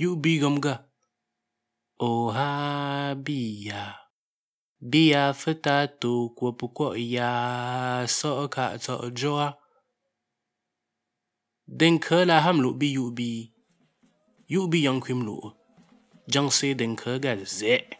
yu bi gom gà, ô ha bi ya, bi ya tu của bố ya, so ka so joa, đừng khơi la ham lu bi yubi. bi, bi yang khuyên lu. chẳng se đừng khơi ga dễ.